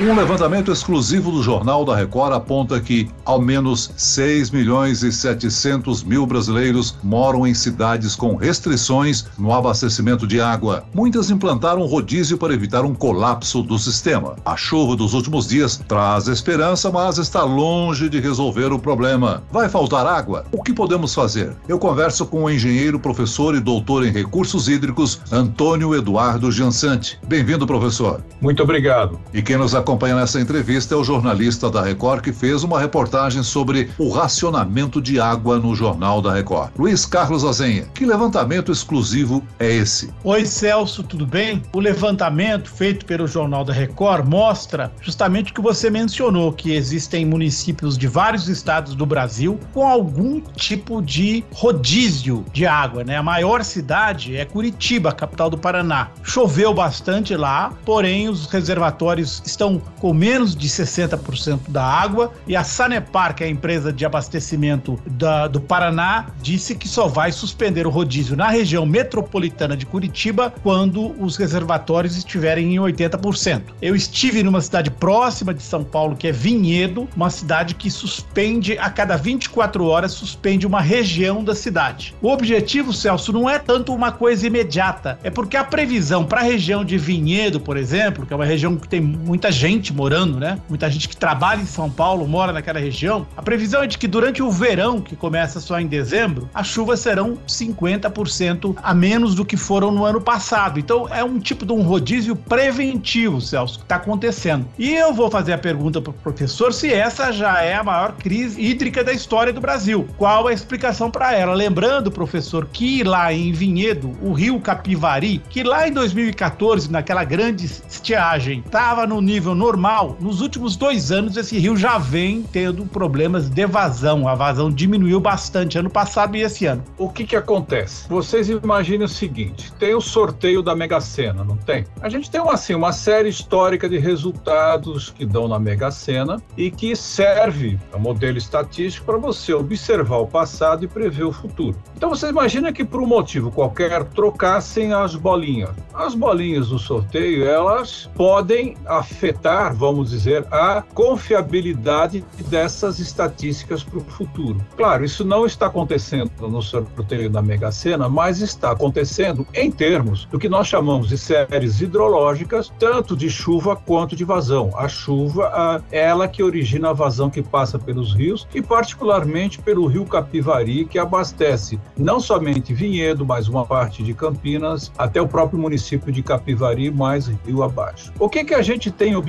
Um levantamento exclusivo do Jornal da Record aponta que ao menos 6 milhões e 700 mil brasileiros moram em cidades com restrições no abastecimento de água. Muitas implantaram rodízio para evitar um colapso do sistema. A chuva dos últimos dias traz esperança, mas está longe de resolver o problema. Vai faltar água? O que podemos fazer? Eu converso com o engenheiro, professor e doutor em recursos hídricos, Antônio Eduardo Giansante. Bem-vindo, professor. Muito obrigado. E quem nos acompanha nessa entrevista é o jornalista da Record que fez uma reportagem sobre o racionamento de água no Jornal da Record. Luiz Carlos Azenha, que levantamento exclusivo é esse? Oi, Celso, tudo bem? O levantamento feito pelo Jornal da Record mostra justamente o que você mencionou, que existem municípios de vários estados do Brasil com algum tipo de rodízio de água, né? A maior cidade é Curitiba, capital do Paraná. Choveu bastante lá, porém os reservatórios estão com menos de 60% da água e a Sanepar, que é a empresa de abastecimento da, do Paraná, disse que só vai suspender o rodízio na região metropolitana de Curitiba quando os reservatórios estiverem em 80%. Eu estive numa cidade próxima de São Paulo, que é Vinhedo, uma cidade que suspende a cada 24 horas suspende uma região da cidade. O objetivo, Celso, não é tanto uma coisa imediata, é porque a previsão para a região de Vinhedo, por exemplo, que é uma região que tem muita gente morando, né? Muita gente que trabalha em São Paulo mora naquela região. A previsão é de que durante o verão, que começa só em dezembro, as chuvas serão 50% a menos do que foram no ano passado. Então é um tipo de um rodízio preventivo, Celso, que está acontecendo. E eu vou fazer a pergunta para o professor se essa já é a maior crise hídrica da história do Brasil. Qual a explicação para ela? Lembrando, professor, que lá em Vinhedo, o rio Capivari, que lá em 2014, naquela grande estiagem, estava no nível normal, nos últimos dois anos esse rio já vem tendo problemas de vazão. A vazão diminuiu bastante ano passado e esse ano. O que que acontece? Vocês imaginem o seguinte: tem o sorteio da Mega Sena, não tem? A gente tem uma, assim, uma série histórica de resultados que dão na Mega Sena e que serve a modelo estatístico para você observar o passado e prever o futuro. Então você imagina que por um motivo qualquer trocassem as bolinhas. As bolinhas do sorteio, elas podem afetar, vamos dizer, a confiabilidade dessas estatísticas para o futuro. Claro, isso não está acontecendo no sorteio da Mega Sena, mas está acontecendo em termos do que nós chamamos de séries hidrológicas, tanto de chuva quanto de vazão. A chuva é ela que origina a vazão que passa pelos rios e particularmente pelo rio Capivari, que abastece não somente Vinhedo, mas uma parte de Campinas, até o próprio município de Capivari, mais rio abaixo. O que que a gente tem observado?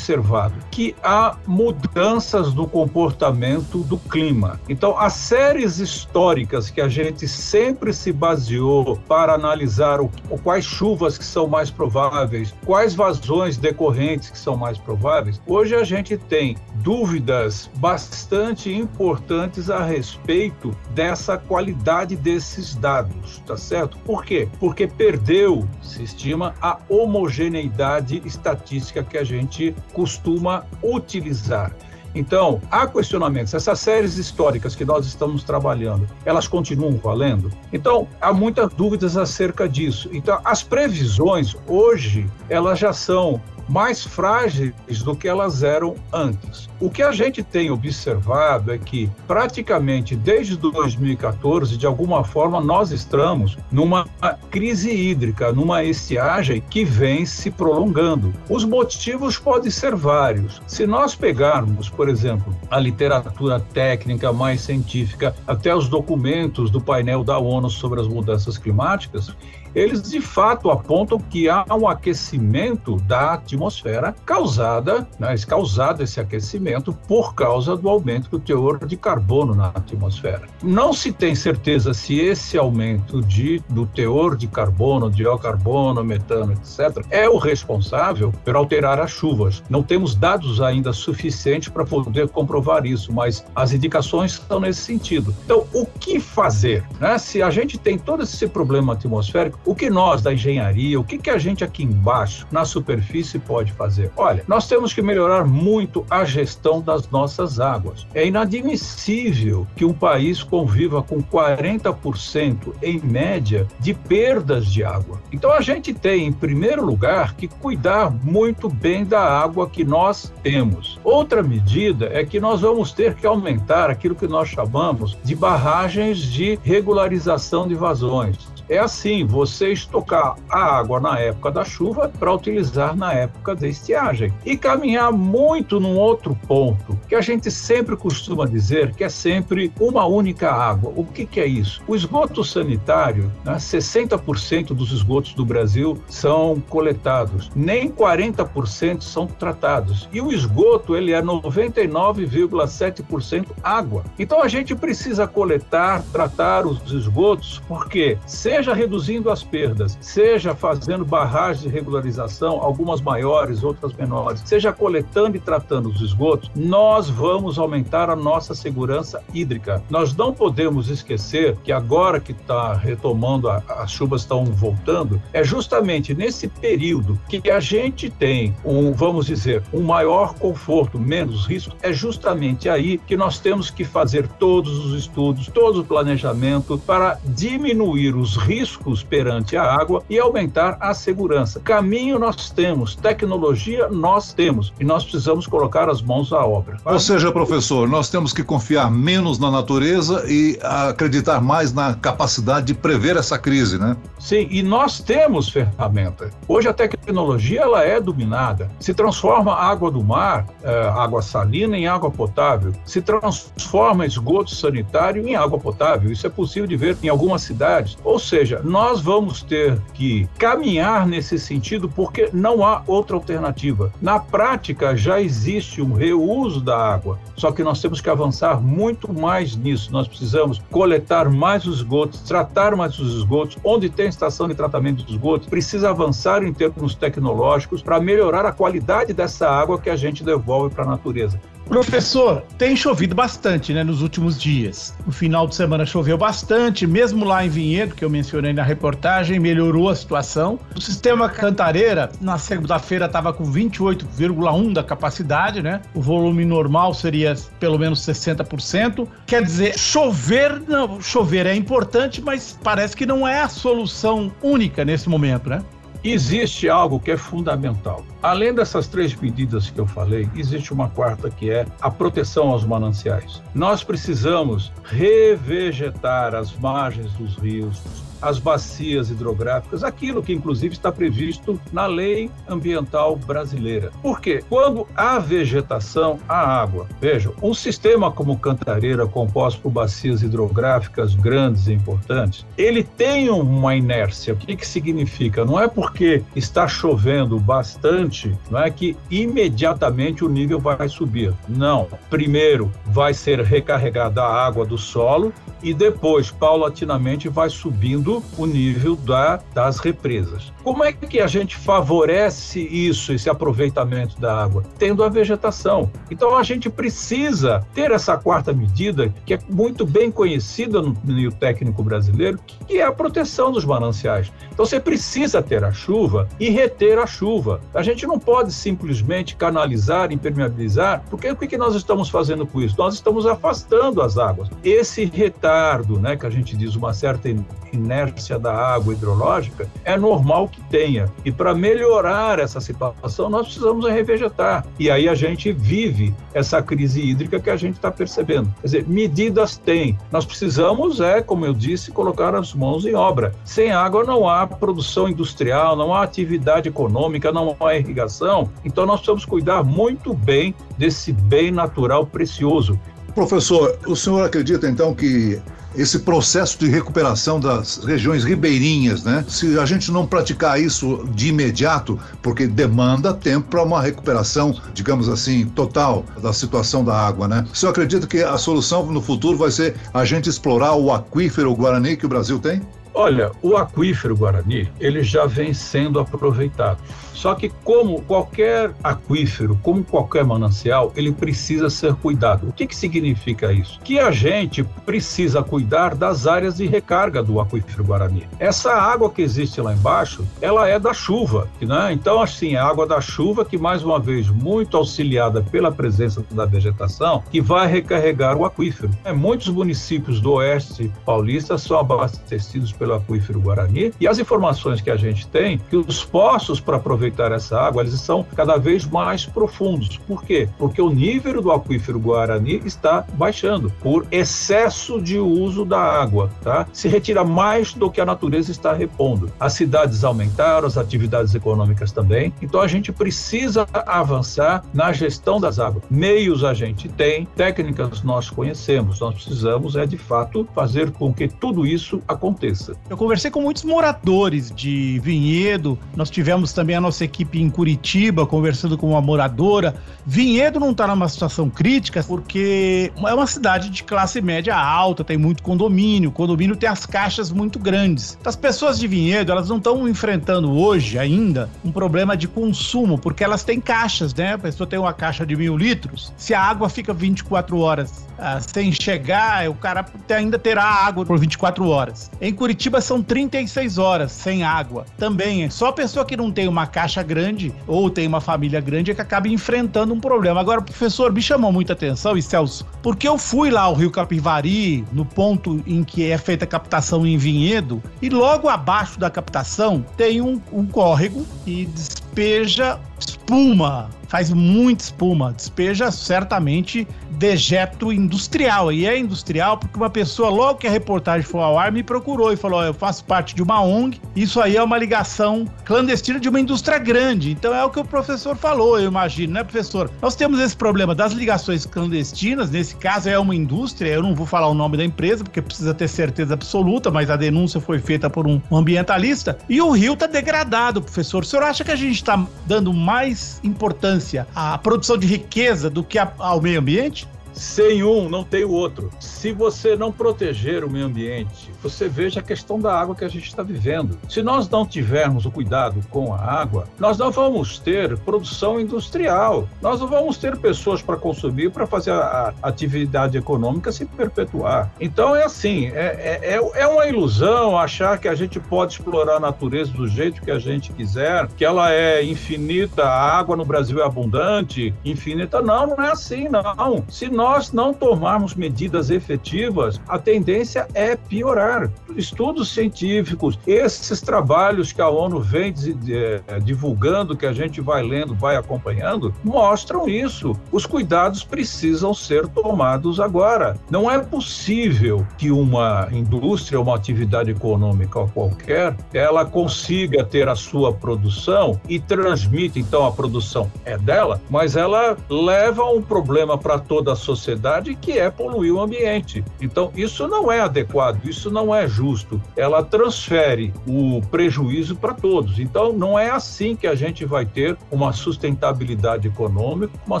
Que há mudanças no comportamento do clima. Então, as séries históricas que a gente sempre se baseou para analisar o, quais chuvas que são mais prováveis, quais vazões decorrentes que são mais prováveis, hoje a gente tem dúvidas bastante importantes a respeito dessa qualidade desses dados, tá certo? Por quê? Porque perdeu, se estima, a homogeneidade estatística que a gente costuma utilizar. Então, há questionamentos. Essas séries históricas que nós estamos trabalhando, elas continuam valendo? Então, há muitas dúvidas acerca disso. Então, as previsões hoje, elas já são mais frágeis do que elas eram antes. O que a gente tem observado é que, praticamente desde 2014, de alguma forma, nós estamos numa crise hídrica, numa estiagem que vem se prolongando. Os motivos podem ser vários. Se nós pegarmos, por exemplo, a literatura técnica mais científica, até os documentos do painel da ONU sobre as mudanças climáticas, eles de fato apontam que há um aquecimento da atmosfera causada, né, causado esse aquecimento por causa do aumento do teor de carbono na atmosfera. Não se tem certeza se esse aumento de, do teor de carbono, diocarbono, metano, etc., é o responsável por alterar as chuvas. Não temos dados ainda suficientes para poder comprovar isso, mas as indicações estão nesse sentido. Então, o que fazer? Né? Se a gente tem todo esse problema atmosférico, O que nós da engenharia, o que, que a gente aqui embaixo, na superfície, pode fazer? Olha, nós temos que melhorar muito a gestão das nossas águas. É inadmissível que um país conviva com 40% em média de perdas de água. Então a gente tem, em primeiro lugar, que cuidar muito bem da água que nós temos. Outra medida é que nós vamos ter que aumentar aquilo que nós chamamos de barragens de regularização de vazões é assim: você estocar a água na época da chuva para utilizar na época da estiagem. E caminhar muito num outro ponto, que a gente sempre costuma dizer que é sempre uma única água. O que, que é isso? O esgoto sanitário, né, 60% dos esgotos do Brasil são coletados, nem 40% são tratados. E o esgoto, ele é 99,7% água. Então a gente precisa coletar, tratar os esgotos, porque se seja reduzindo as perdas, seja fazendo barragens de regularização, algumas maiores, outras menores, seja coletando e tratando os esgotos, nós vamos aumentar a nossa segurança hídrica. Nós não podemos esquecer que agora que está retomando, a, as chuvas estão voltando, é justamente nesse período que a gente tem um, vamos dizer, um maior conforto, menos risco, é justamente aí que nós temos que fazer todos os estudos, todo o planejamento para diminuir os riscos perante a água e aumentar a segurança. Caminho nós temos, tecnologia nós temos e nós precisamos colocar as mãos à obra. Ou seja, professor, nós temos que confiar menos na natureza e acreditar mais na capacidade de prever essa crise, né? Sim, e nós temos ferramenta. Hoje a tecnologia ela é dominada. Se transforma a água do mar, eh, água salina, em água potável. Se transforma esgoto sanitário em água potável. Isso é possível de ver em algumas cidades. Ou seja, seja, nós vamos ter que caminhar nesse sentido porque não há outra alternativa. Na prática, já existe um reuso da água, só que nós temos que avançar muito mais nisso. Nós precisamos coletar mais os esgotos, tratar mais os esgotos. Onde tem estação de tratamento dos esgotos, precisa avançar em termos tecnológicos para melhorar a qualidade dessa água que a gente devolve para a natureza. Professor, tem chovido bastante, né, nos últimos dias. No final de semana choveu bastante, mesmo lá em Vinhedo, que eu mencionei na reportagem, melhorou a situação. O sistema Cantareira, na segunda-feira, estava com 28,1% da capacidade, né? O volume normal seria pelo menos 60%. Quer dizer, chover, não, chover é importante, mas parece que não é a solução única nesse momento, né? Existe algo que é fundamental. Além dessas três medidas que eu falei, existe uma quarta que é a proteção aos mananciais. Nós precisamos revegetar as margens dos rios, as bacias hidrográficas, aquilo que inclusive está previsto na lei ambiental brasileira. Por quê? Quando há vegetação, há água. Vejam, um sistema como Cantareira, composto por bacias hidrográficas grandes e importantes, ele tem uma inércia. O que, que significa? Não é porque está chovendo bastante, não é que imediatamente o nível vai subir. Não. Primeiro vai ser recarregada a água do solo e depois, paulatinamente, vai subindo o nível da, das represas. Como é que a gente favorece isso, esse aproveitamento da água? Tendo a vegetação. Então a gente precisa ter essa quarta medida, que é muito bem conhecida no meio técnico brasileiro, que é a proteção dos mananciais. Então você precisa ter a chuva e reter a chuva. A gente não pode simplesmente canalizar, impermeabilizar, porque o que nós estamos fazendo com isso? Nós estamos afastando as águas. Esse retardo, né, que a gente diz uma certa inércia da água hidrológica, é normal que tenha. E para melhorar essa situação, nós precisamos revegetar. E aí a gente vive essa crise hídrica que a gente está percebendo. Quer dizer, medidas tem. Nós precisamos, é, como eu disse, colocar as mãos em obra. Sem água não há produção industrial, não há atividade econômica, não há irrigação. Então nós precisamos cuidar muito bem desse bem natural precioso. Professor, o senhor acredita então que esse processo de recuperação das regiões ribeirinhas, né? Se a gente não praticar isso de imediato, porque demanda tempo para uma recuperação, digamos assim, total da situação da água, né? Senhor acredita que a solução no futuro vai ser a gente explorar o aquífero Guarani que o Brasil tem? Olha, o aquífero Guarani, ele já vem sendo aproveitado. Só que, como qualquer aquífero, como qualquer manancial, ele precisa ser cuidado. O que, que significa isso? Que a gente precisa cuidar das áreas de recarga do aquífero Guarani. Essa água que existe lá embaixo, ela é da chuva, né? Então, assim, a água da chuva que, mais uma vez, muito auxiliada pela presença da vegetação, que vai recarregar o aquífero. É, muitos municípios do oeste paulista são abastecidos pelo aquífero Guarani e as informações que a gente tem que os poços para aproveitar essa água eles são cada vez mais profundos. Por quê? Porque o nível do aquífero Guarani está baixando por excesso de uso da água, tá? Se retira mais do que a natureza está repondo. As cidades aumentaram, as atividades econômicas também. Então a gente precisa avançar na gestão das águas. Meios a gente tem, técnicas nós conhecemos. Nós precisamos é de fato fazer com que tudo isso aconteça. Eu conversei com muitos moradores de Vinhedo. Nós tivemos também a nossa equipe em Curitiba conversando com uma moradora. Vinhedo não está numa situação crítica porque é uma cidade de classe média alta, tem muito condomínio. Condomínio tem as caixas muito grandes. As pessoas de Vinhedo, elas não estão enfrentando hoje ainda um problema de consumo, porque elas têm caixas, né? A pessoa tem uma caixa de mil litros. Se a água fica 24 horas ah, sem chegar, o cara ainda terá água por 24 horas. Em Curitiba são 36 horas sem água. Também, só a pessoa que não tem uma caixa grande ou tem uma família grande é que acaba enfrentando um problema. Agora, professor, me chamou muita atenção, e Celso, porque eu fui lá ao Rio Capivari, no ponto em que é feita a captação em vinhedo, e logo abaixo da captação tem um, um córrego e despeja espuma faz muita espuma, despeja certamente dejeto industrial. E é industrial porque uma pessoa, logo que a reportagem foi ao ar, me procurou e falou: Eu faço parte de uma ONG, isso aí é uma ligação clandestina de uma indústria grande. Então é o que o professor falou, eu imagino, né, professor? Nós temos esse problema das ligações clandestinas, nesse caso é uma indústria, eu não vou falar o nome da empresa porque precisa ter certeza absoluta, mas a denúncia foi feita por um ambientalista. E o rio está degradado, professor. O senhor acha que a gente está dando mais importância à produção de riqueza do que ao meio ambiente? Sem um, não tem o outro. Se você não proteger o meio ambiente, você veja a questão da água que a gente está vivendo. Se nós não tivermos o cuidado com a água, nós não vamos ter produção industrial, nós não vamos ter pessoas para consumir, para fazer a, atividade econômica se perpetuar. Então é assim, é, é, é, é uma ilusão achar que a gente pode explorar a natureza do jeito que a gente quiser, que ela é infinita, a água no Brasil é abundante, infinita. Não, não é assim, não. Se nós nós não tomarmos medidas efetivas, a tendência é piorar. Estudos científicos, esses trabalhos que a ONU vem é, divulgando, que a gente vai lendo, vai acompanhando, mostram isso. Os cuidados precisam ser tomados agora. Não é possível que uma indústria, uma atividade econômica qualquer, ela consiga ter a sua produção e transmite, então a produção é dela, mas ela leva um problema para toda a sociedade sociedade que é poluir o ambiente. Então, isso não é adequado, isso não é justo. Ela transfere o prejuízo para todos. Então, não é assim que a gente vai ter uma sustentabilidade econômica, uma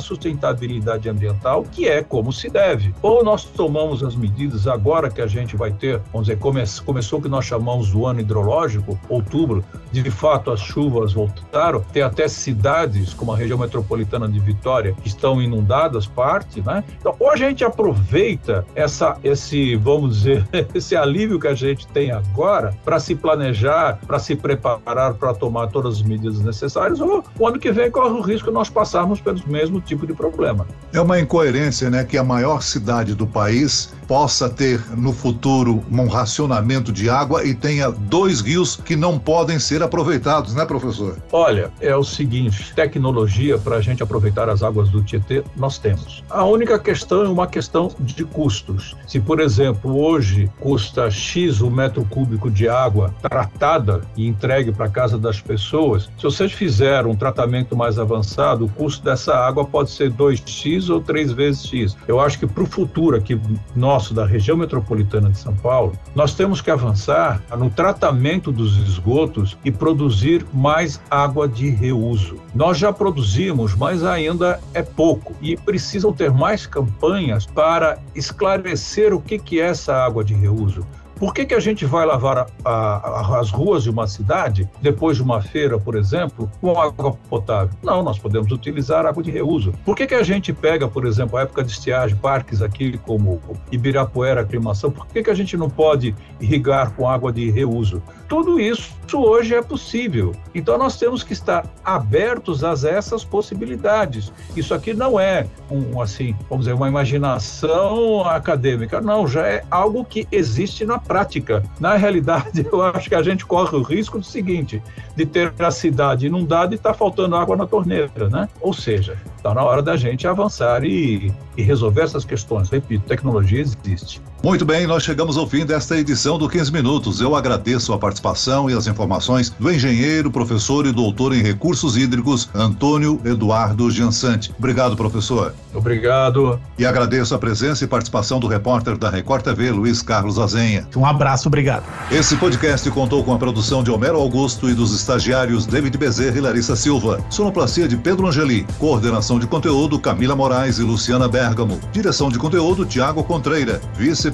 sustentabilidade ambiental, que é como se deve. Ou nós tomamos as medidas agora que a gente vai ter, vamos dizer, come, começou o que nós chamamos do ano hidrológico, outubro, de fato as chuvas voltaram, tem até cidades como a região metropolitana de Vitória que estão inundadas parte, né? Então, ou a gente aproveita essa, esse, vamos dizer, esse alívio que a gente tem agora para se planejar, para se preparar para tomar todas as medidas necessárias, ou o ano que vem corre o risco de nós passarmos pelo mesmo tipo de problema. É uma incoerência, né, que a maior cidade do país possa ter no futuro um racionamento de água e tenha dois rios que não podem ser aproveitados, né, professor? Olha, é o seguinte: tecnologia para a gente aproveitar as águas do Tietê, nós temos. A única questão é uma questão de custos. Se, por exemplo, hoje custa X o metro cúbico de água tratada e entregue para casa das pessoas, se vocês fizerem um tratamento mais avançado, o custo dessa água pode ser 2x ou 3 vezes X. Eu acho que para o futuro aqui nós nosso da região metropolitana de São Paulo, nós temos que avançar no tratamento dos esgotos e produzir mais água de reuso. Nós já produzimos, mas ainda é pouco e precisam ter mais campanhas para esclarecer o que é essa água de reuso Por que, que a gente vai lavar a, a, as ruas de uma cidade, depois de uma feira, por exemplo, com água potável? Não, nós podemos utilizar água de reuso. Por que, que a gente pega, por exemplo, a época de estiagem, parques aqui como Ibirapuera, Aclimação, por que, que a gente não pode irrigar com água de reuso? Tudo isso hoje é possível. Então nós temos que estar abertos a essas possibilidades. Isso aqui não é um assim, vamos dizer, uma imaginação acadêmica, não, já é algo que existe na prática. Na realidade, eu acho que a gente corre o risco do seguinte, de ter a cidade inundada e estar tá faltando água na torneira, né? Ou seja, está na hora da gente avançar e, e resolver essas questões. Repito, tecnologia existe. Muito bem, nós chegamos ao fim desta edição do 15 Minutos. Eu agradeço a participação e as informações do engenheiro, professor e doutor em recursos hídricos, Antônio Eduardo Giansante. Obrigado, professor. Obrigado. E agradeço a presença e participação do repórter da Record TV, Luiz Carlos Azenha. Um abraço, obrigado. Esse podcast contou com a produção de Homero Augusto e dos estagiários David Bezerra e Larissa Silva. Sonoplastia de Pedro Angeli. Coordenação de conteúdo Camila Moraes e Luciana Bergamo. Direção de conteúdo Tiago Contreira. Vice